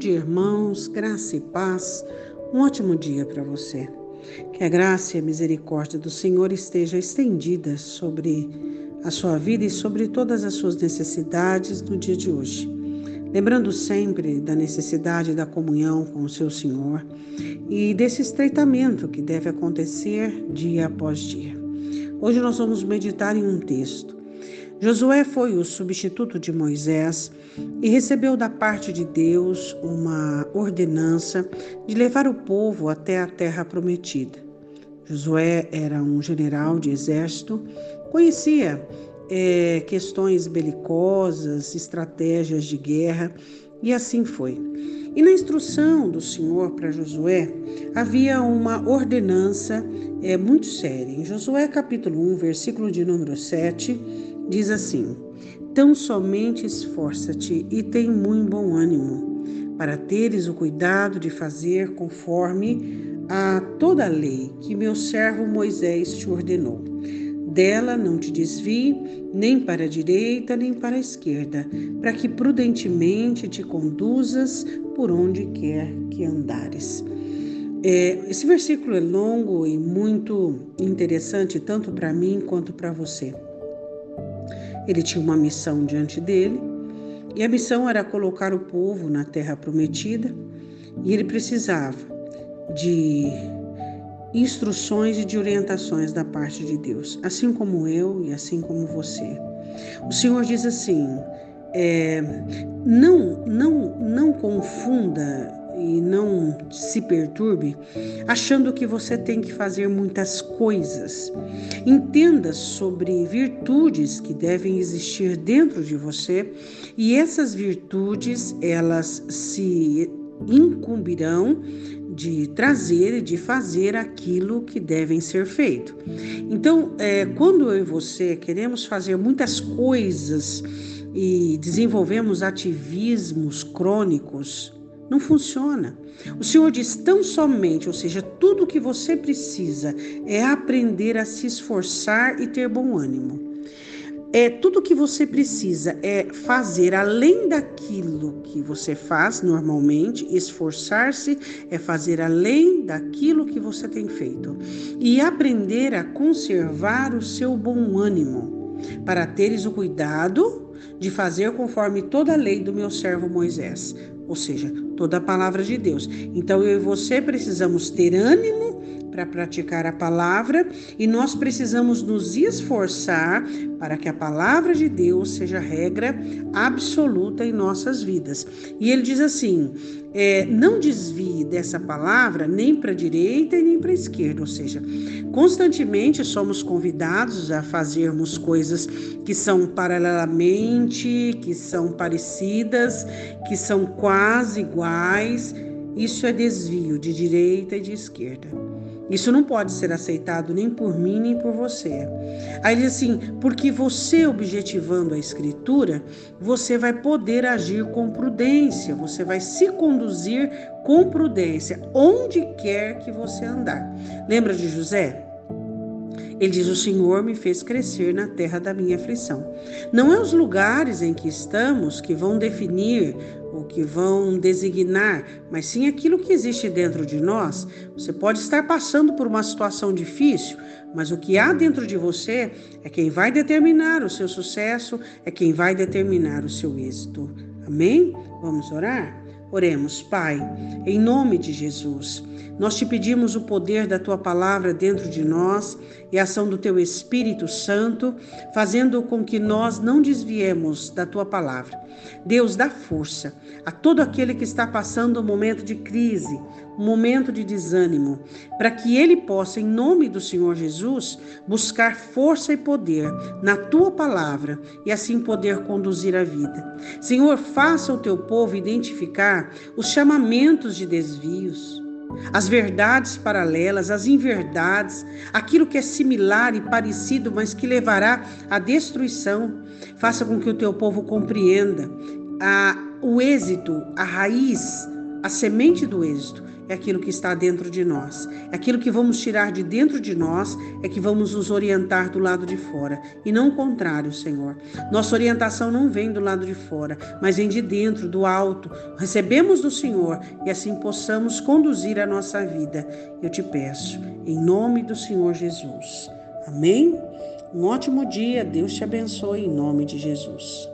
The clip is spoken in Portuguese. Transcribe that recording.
dia, irmãos, graça e paz. Um ótimo dia para você. Que a graça e a misericórdia do Senhor esteja estendida sobre a sua vida e sobre todas as suas necessidades no dia de hoje. Lembrando sempre da necessidade da comunhão com o seu Senhor e desse estreitamento que deve acontecer dia após dia. Hoje nós vamos meditar em um texto Josué foi o substituto de Moisés e recebeu da parte de Deus uma ordenança de levar o povo até a terra prometida. Josué era um general de exército, conhecia é, questões belicosas, estratégias de guerra, e assim foi. E na instrução do Senhor para Josué, havia uma ordenança é, muito séria. Em Josué capítulo 1, versículo de número 7, diz assim: Tão somente esforça-te e tem muito bom ânimo, para teres o cuidado de fazer conforme a toda a lei que meu servo Moisés te ordenou. Dela não te desvie nem para a direita nem para a esquerda, para que prudentemente te conduzas por onde quer que andares. É, esse versículo é longo e muito interessante, tanto para mim quanto para você. Ele tinha uma missão diante dele, e a missão era colocar o povo na terra prometida, e ele precisava de instruções e de orientações da parte de Deus, assim como eu e assim como você. O Senhor diz assim: é, não, não, não confunda e não se perturbe achando que você tem que fazer muitas coisas. Entenda sobre virtudes que devem existir dentro de você e essas virtudes elas se incumbirão de trazer e de fazer aquilo que devem ser feito. Então, é, quando eu e você queremos fazer muitas coisas e desenvolvemos ativismos crônicos, não funciona. O Senhor diz tão somente, ou seja, tudo o que você precisa é aprender a se esforçar e ter bom ânimo. É tudo o que você precisa é fazer além daquilo que você faz normalmente, esforçar-se é fazer além daquilo que você tem feito e aprender a conservar o seu bom ânimo, para teres o cuidado de fazer conforme toda a lei do meu servo Moisés, ou seja, toda a palavra de Deus. Então eu e você precisamos ter ânimo para praticar a palavra e nós precisamos nos esforçar para que a palavra de Deus seja regra absoluta em nossas vidas. E ele diz assim: é, não desvie dessa palavra nem para a direita e nem para a esquerda, ou seja, constantemente somos convidados a fazermos coisas que são paralelamente, que são parecidas, que são quase iguais. Isso é desvio de direita e de esquerda. Isso não pode ser aceitado nem por mim nem por você. Aí ele diz assim: porque você objetivando a escritura, você vai poder agir com prudência, você vai se conduzir com prudência onde quer que você andar. Lembra de José? Ele diz: O Senhor me fez crescer na terra da minha aflição. Não é os lugares em que estamos que vão definir ou que vão designar, mas sim aquilo que existe dentro de nós. Você pode estar passando por uma situação difícil, mas o que há dentro de você é quem vai determinar o seu sucesso, é quem vai determinar o seu êxito. Amém? Vamos orar? Oremos, Pai, em nome de Jesus. Nós te pedimos o poder da tua palavra dentro de nós e a ação do teu Espírito Santo, fazendo com que nós não desviemos da tua palavra. Deus, dá força a todo aquele que está passando um momento de crise, um momento de desânimo, para que ele possa, em nome do Senhor Jesus, buscar força e poder na tua palavra e assim poder conduzir a vida. Senhor, faça o teu povo os chamamentos de desvios as verdades paralelas, as inverdades, aquilo que é similar e parecido, mas que levará à destruição. Faça com que o teu povo compreenda a, o êxito, a raiz, a semente do êxito é aquilo que está dentro de nós. É aquilo que vamos tirar de dentro de nós é que vamos nos orientar do lado de fora. E não o contrário, Senhor. Nossa orientação não vem do lado de fora, mas vem de dentro, do alto. Recebemos do Senhor e assim possamos conduzir a nossa vida. Eu te peço, em nome do Senhor Jesus. Amém? Um ótimo dia. Deus te abençoe em nome de Jesus.